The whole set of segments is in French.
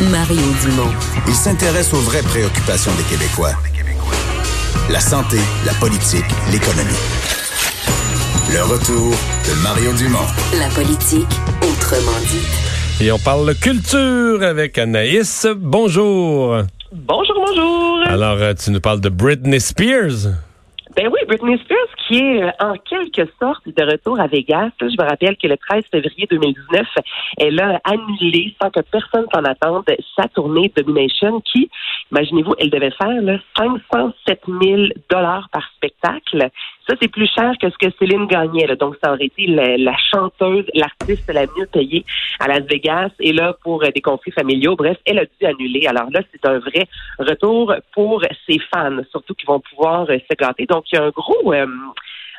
Mario Dumont. Il s'intéresse aux vraies préoccupations des Québécois. La santé, la politique, l'économie. Le retour de Mario Dumont. La politique autrement dit. Et on parle culture avec Anaïs. Bonjour. Bonjour, bonjour. Alors, euh, tu nous parles de Britney Spears. Ben oui, Britney Spears qui est euh, en quelque sorte de retour à Vegas. Je me rappelle que le 13 février 2019, elle a annulé sans que personne s'en attende sa tournée Domination qui, imaginez-vous, elle devait faire là, 507 000 dollars par spectacle. Ça, c'est plus cher que ce que Céline gagnait. là. Donc, ça aurait été la, chanteuse, l'artiste la mieux payée à Las Vegas. Et là, pour euh, des conflits familiaux, bref, elle a dû annuler. Alors là, c'est un vrai retour pour ses fans, surtout qui vont pouvoir euh, se gâter. Donc, il y a un gros... euh,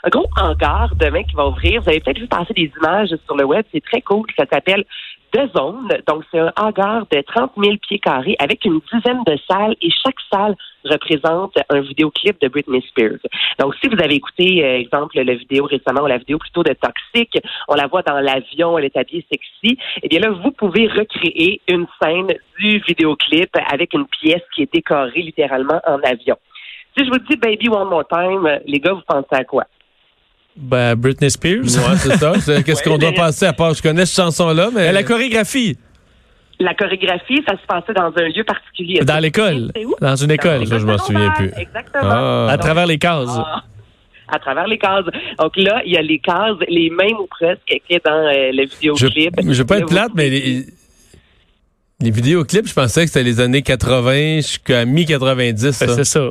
un gros hangar demain qui va ouvrir. Vous avez peut-être vu passer des images sur le web. C'est très cool. Ça s'appelle deux zones. Donc, c'est un hangar de 30 000 pieds carrés avec une dizaine de salles et chaque salle représente un vidéoclip de Britney Spears. Donc, si vous avez écouté, euh, exemple, la vidéo récemment ou la vidéo plutôt de Toxic, on la voit dans l'avion, elle est habillée sexy, eh bien là, vous pouvez recréer une scène du vidéoclip avec une pièce qui est décorée littéralement en avion. Si je vous dis Baby One More Time, les gars, vous pensez à quoi? Ben, Britney Spears. Ouais, c'est ça. Qu'est-ce Ouais, qu'on doit passer à part? Je connais cette chanson-là, mais. Euh, la chorégraphie, La chorégraphie, ça se passait dans un lieu particulier. dans l'école. C'est où? Dans une école. Ça, je m'en souviens plus. Exactement. Ah. À travers les cases. ah, à travers les cases. Donc là, il y a les cases, les mêmes ou presque, qui est dans euh, le Je vidéoclip. je veux pas être vous plate, mais les, les vidéoclips, je pensais que c'était les années 80 jusqu'à mi-90. Ben, c'est ça.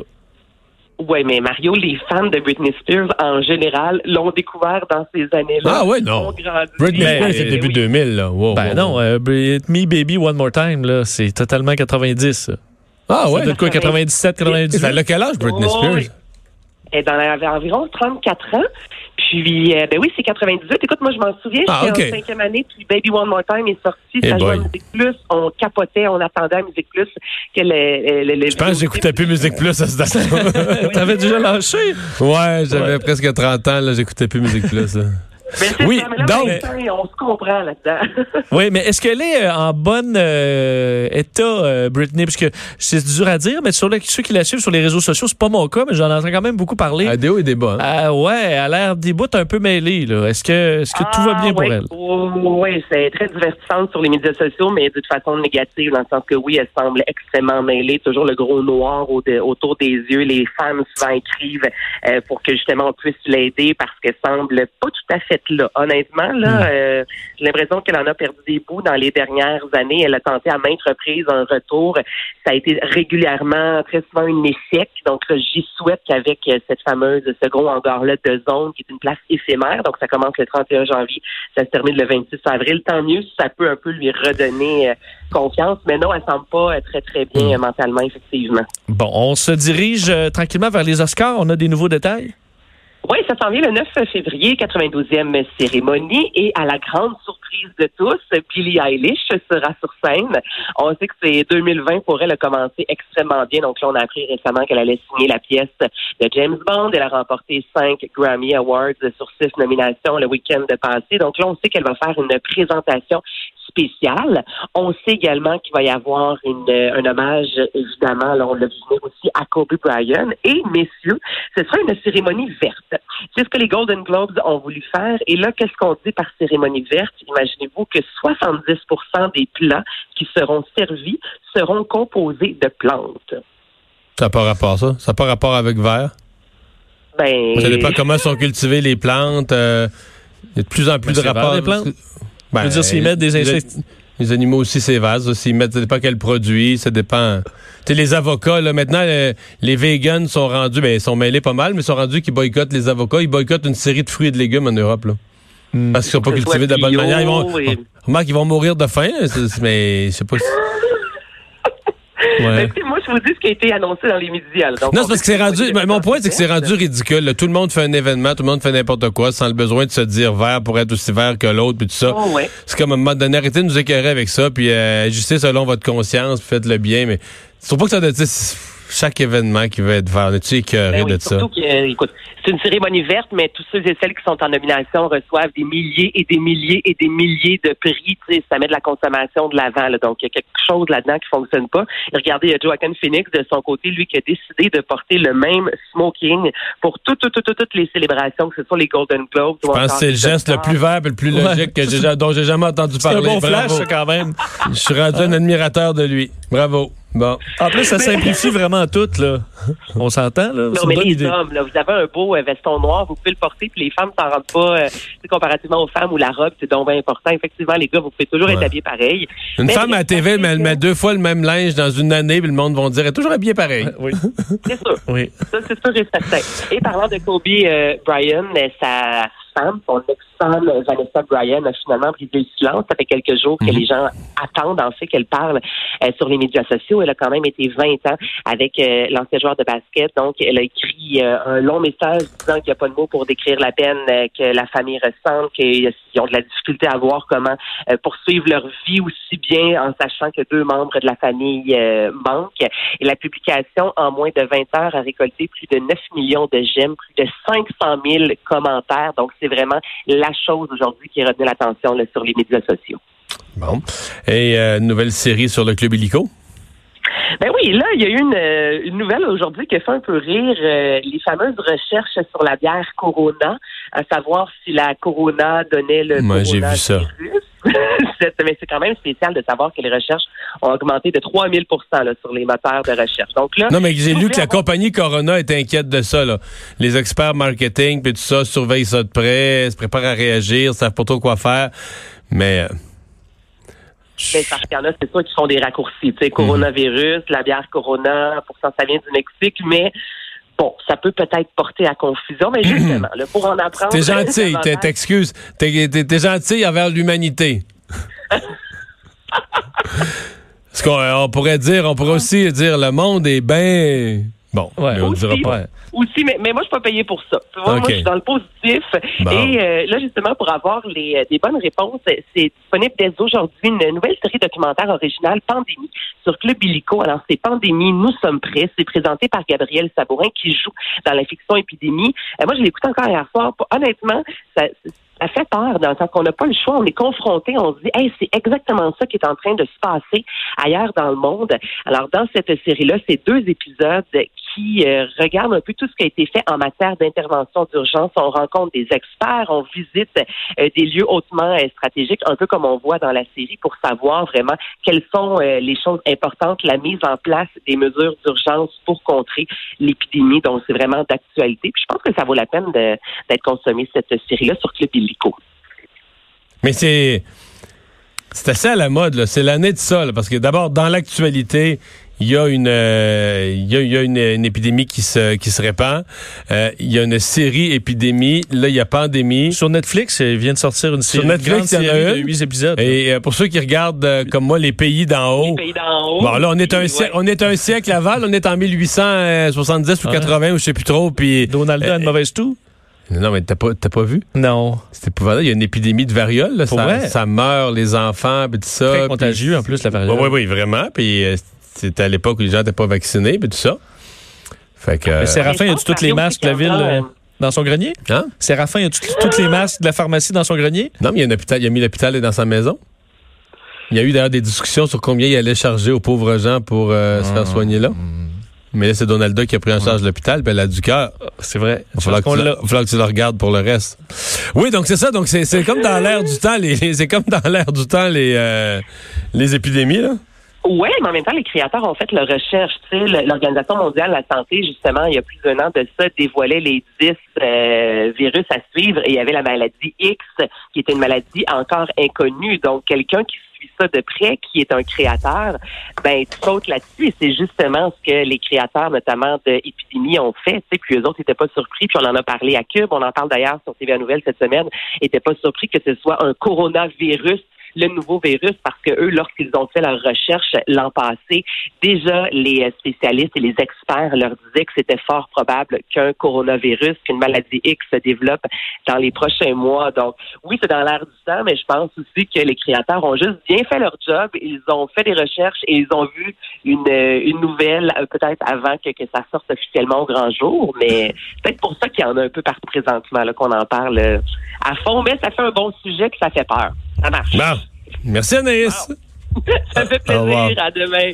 Ouais, mais Mario, les fans de Britney Spears, en général, l'ont découvert dans ces années-là. Ah ouais, non. Ont grandi. Britney Ben, Spears, c'est début oui. 2000, là. Wow, Ben wow, non, wow. euh, Me Baby One More Time, là, c'est totalement 90. ça. Ah ouais. être quoi, 97, 98? Ça a quel âge, Britney Oh, Spears? oui. Elle avait environ 34 ans. Puis, euh, ben oui, c'est 98. Écoute, moi, je m'en souviens, Ah, j'étais ok. en cinquième année, puis Baby One More Time est sorti. Eh ça jouait à. Musique Plus. On capotait, on attendait à Musique Plus que le, le, le- Je pense que j'écoutais plus Musique Plus à ce date T'avais déjà lâché? Ouais, j'avais presque 30 ans, là, j'écoutais plus Musique Plus. là. Mais c'est Oui, ça, mais là, donc- on se comprend là-dedans. Oui, mais est-ce qu'elle est euh, en bon euh, état, euh, Britney? Parce que c'est dur à dire, mais sur le- ceux qui la suivent sur les réseaux sociaux, c'est pas mon cas, mais j'en entends quand même beaucoup parler. Ah, des hauts et des bas. hein? Ah ouais, elle a l'air des bouts un peu mêlés. là. Est-ce que, est-ce que tout va bien pour elle? Oui, c'est très divertissante sur les médias sociaux, mais de façon négative, dans le sens que oui, elle semble extrêmement mêlée, toujours le gros noir au- de- autour des yeux. Les fans souvent écrivent euh, pour que justement on puisse l'aider parce qu'elle semble pas tout à fait là. Honnêtement, là, euh, j'ai l'impression qu'elle en a perdu des bouts dans les dernières années. Elle a tenté à maintes reprises un retour. Ça a été régulièrement, très souvent un échec. Donc j'y souhaite qu'avec euh, cette fameuse, ce gros hangar-là de zone, qui est une place éphémère, donc ça commence le 31 janvier, ça se termine le 26 avril. Tant mieux si ça peut un peu lui redonner euh, confiance. Mais non, elle semble pas très, très bien euh, mentalement, effectivement. Bon, on se dirige tranquillement vers les Oscars. On a des nouveaux détails? Oui, ça s'en vient le 9 février, 92e cérémonie. Et à la grande surprise de tous, Billie Eilish sera sur scène. On sait que c'est 2020 pour elle a commencé extrêmement bien. Donc là, on a appris récemment qu'elle allait signer la pièce de James Bond. Elle a remporté cinq Grammy Awards sur six nominations le week-end passé. Donc là, on sait qu'elle va faire une présentation spéciale. On sait également qu'il va y avoir une, un hommage, évidemment, là, on l'a vu aussi à Kobe Bryant. Et, messieurs, ce sera une cérémonie verte. C'est ce que les Golden Globes ont voulu faire. Et là, qu'est-ce qu'on dit par cérémonie verte? Imaginez-vous que 70% des plats qui seront servis seront composés de plantes. Ça n'a pas rapport, ça? Ça n'a pas rapport avec vert? Ben, Ça dépend comment sont cultivées les plantes. euh, Il y a de plus en plus Ben, de rapports. vert, les plantes. Ben, Je veux dire, s'ils mettent des les- insectes- Les animaux aussi, c'est vaste. S'ils mettent, ça dépend quel produit, ça dépend. Tu sais, les avocats, là, maintenant, euh, les vegans sont rendus, ben, ils sont mêlés pas mal, mais ils sont rendus qu'ils boycottent les avocats. Ils boycottent une série de fruits et de légumes en Europe, là. Parce qu'ils sont pas cultivés de la bonne manière. Ils vont, et- remarque, ils vont mourir de faim, mais je sais pas si... Ouais. Sais, moi, je vous dis ce qui a été annoncé dans les médias. là. Donc, Non, on c'est parce que c'est rendu. Mon point, c'est que c'est rendu ridicule. là. Tout le monde fait un événement, tout le monde fait n'importe quoi, sans le besoin de se dire vert pour être aussi vert que l'autre, puis tout ça. Oh, ouais. C'est comme à un moment donné, arrêtez de nous écœurer avec ça, puis euh, agissez selon votre conscience, puis faites le bien. Mais je trouve pas que ça doit être chaque événement qui veut être vert. On est-tu écœuré Ben oui, de ça? surtout que, euh, écoute, c'est une cérémonie verte, mais tous ceux et celles qui sont en nomination reçoivent des milliers et des milliers et des milliers de prix. Tu sais, ça met de la consommation de l'avant. là. Donc, il y a quelque chose là-dedans qui fonctionne pas. Et regardez, il y a Joaquin Phoenix, de son côté, lui, qui a décidé de porter le même smoking pour tout, tout, tout, tout- toutes les célébrations, que ce soit les Golden Globes. Je pense que c'est le geste le plus vert et le plus Ouais. logique que j'ai, dont j'ai jamais entendu C'est un parler. bon flash, Bravo. quand même. Je suis rendu un admirateur de lui. Bravo. Bon. En plus, ça simplifie vraiment tout, là. On s'entend, là? C'est Non, une mais bonne les idée. hommes, là, vous avez un beau euh, veston noir, vous pouvez le porter, puis les femmes s'en rendent pas, euh, comparativement aux femmes où la robe, c'est donc bien important. Effectivement, les gars, vous pouvez toujours être habillés pareil. Une Mais femme à TV, mais elle met deux fois le même linge dans une année, puis le monde va dire, elle est toujours habillée pareil. Oui. C'est sûr. oui. Ça, c'est sûr et certain. Et parlant de Kobe euh, Bryant, sa femme, son ex-femme euh, Vanessa Bryan, a finalement brisé le silence. Ça fait quelques jours que Mhm. les gens attendent en fait qu'elle parle euh, sur les médias sociaux. Elle a quand même été 20 ans avec euh, l'ancien joueur de basket. Donc, elle a écrit euh, un long message disant qu'il n'y a pas de mots pour décrire la peine que la famille ressent, qu'ils ont de la difficulté à voir comment poursuivre leur vie aussi bien en sachant que deux membres de la famille manquent. Et la publication, en moins de 20 heures, a récolté plus de 9 millions de j'aime, plus de 500 000 commentaires. Donc, c'est vraiment la chose aujourd'hui qui a retenu l'attention sur les médias sociaux. Bon. Et euh, nouvelle série sur le Club Illico? Ben oui, là, il y a eu une, euh, une nouvelle aujourd'hui qui a fait un peu rire. euh, les fameuses recherches sur la bière Corona, à savoir si la Corona donnait le Moi, j'ai vu ça. Mais c'est quand même spécial de savoir que les recherches ont augmenté de 3000 là, sur les moteurs de recherche. Donc là, Non, mais j'ai lu que la compagnie Corona est inquiète de ça. Là. Les experts marketing puis tout ça surveillent ça de près, se préparent à réagir, savent pas trop quoi faire. Mais euh, Ben, parce qu'il y en a, c'est sûr, qui font des raccourcis. Tu sais, coronavirus, la bière Corona, pourtant ça vient du Mexique, mais bon, ça peut peut-être porter à confusion. Mais justement, là, pour en apprendre. t'es gentil, t'excuses. T'es, t'es- gentil envers l'humanité. Parce qu'on on pourrait dire, on pourrait aussi dire le monde est bien. Bon, Ouais. mais on le dira Aussi, pas. Aussi, mais, mais moi, je suis pas payé pour ça. Tu vois, Ok. moi, je suis dans le positif. Bon. Et euh, là, justement, pour avoir les, euh, des bonnes réponses, c'est disponible dès aujourd'hui une nouvelle série documentaire originale, Pandémie, sur Club Illico. Alors, c'est Pandémie, nous sommes prêts. C'est présenté par Gabriel Sabourin, qui joue dans la fiction Épidémie. Euh, moi, je l'ai écouté encore hier soir. Honnêtement, ça, ça fait peur dans le sens qu'on n'a pas le choix. On est confronté, on se dit, hey, c'est exactement ça qui est en train de se passer ailleurs dans le monde. Alors, dans cette série-là, c'est deux épisodes qui euh, regardent un peu tout ce qui a été fait en matière d'intervention d'urgence. On rencontre des experts, on visite euh, des lieux hautement euh, stratégiques, un peu comme on voit dans la série, pour savoir vraiment quelles sont les choses importantes, la mise en place des mesures d'urgence pour contrer l'épidémie. Donc, c'est vraiment d'actualité. Puis, je pense que ça vaut la peine d'être consommé, cette série-là, sur Club Illico. Mais c'est c'est assez à la mode. C'est l'année de ça. là, parce que d'abord, dans l'actualité, il y a une euh, il y a, il y a une, une épidémie qui se qui se répand. Euh, il y a une série épidémie. Là, il y a pandémie. Sur Netflix, il vient de sortir une série, Netflix, une grande il y en a une. de 8 épisodes. Et euh, pour ceux qui regardent euh, comme moi les pays d'en haut. Les pays d'en haut. Bon, là, on est un Ouais. siècle, on est un siècle avant. là, on est en 1870 ou Ouais. 80 ou je sais plus trop. Puis Donald a une euh, mauvaise toux? non, mais t'as pas t'as pas vu? Non. C'est épouvantable. Il y a une épidémie de variole. Là, Pour ça, vrai? ça meurt les enfants puis tout ça. Très contagieux, en plus, la variole. Oui, oui, oui, vraiment. Puis euh, c'était à l'époque où les gens n'étaient pas vaccinés, puis tout ça. Fait que. Mais euh, Séraphin, a-tu toutes les masques de la ville euh, dans son grenier? hein? Séraphin, a-tu toutes les masques de la pharmacie dans son grenier? Non, mais il y a un hôpital, il a mis l'hôpital dans sa maison. Il y a eu d'ailleurs des discussions sur combien il allait charger aux pauvres gens pour euh, se faire soigner là. Mais là, c'est Donalda qui a pris en charge l'hôpital, puis elle a du cœur. C'est vrai. Il va falloir, que tu le- que tu regardes pour le reste. Oui, donc c'est ça. Donc c'est c'est comme dans l'air du temps, les, les- c'est comme dans l'air du temps les euh, les épidémies là. Oui, mais en même temps, les créateurs ont fait leur recherche. L'Organisation mondiale de la santé, justement, il y a plus d'un an de ça, dévoilait les 10 euh, virus à suivre et il y avait la maladie X, qui était une maladie encore inconnue. Donc, quelqu'un qui suit ça de près, qui est un créateur, ben tu sautes là-dessus et c'est justement ce que les créateurs, notamment de Épidémie, ont fait. Tu sais, puis eux autres n'étaient pas surpris, puis on en a parlé à Cube, on en parle d'ailleurs sur TVA Nouvelle cette semaine, n'étaient pas surpris que ce soit un coronavirus le nouveau virus parce que eux, lorsqu'ils ont fait leur recherche l'an passé, déjà les spécialistes et les experts leur disaient que c'était fort probable qu'un coronavirus, qu'une maladie X se développe dans les prochains mois. Donc, oui, c'est dans l'air du temps, mais je pense aussi que les créateurs ont juste bien fait leur job. Ils ont fait des recherches et ils ont vu une, une nouvelle euh, peut-être avant que, que ça sorte officiellement au grand jour, mais peut-être pour ça qu'il y en a un peu partout présentement qu'on en parle euh, à fond, mais ça fait un bon sujet que ça fait peur. Ça marche. Merci Anaïs. ça fait plaisir. À demain.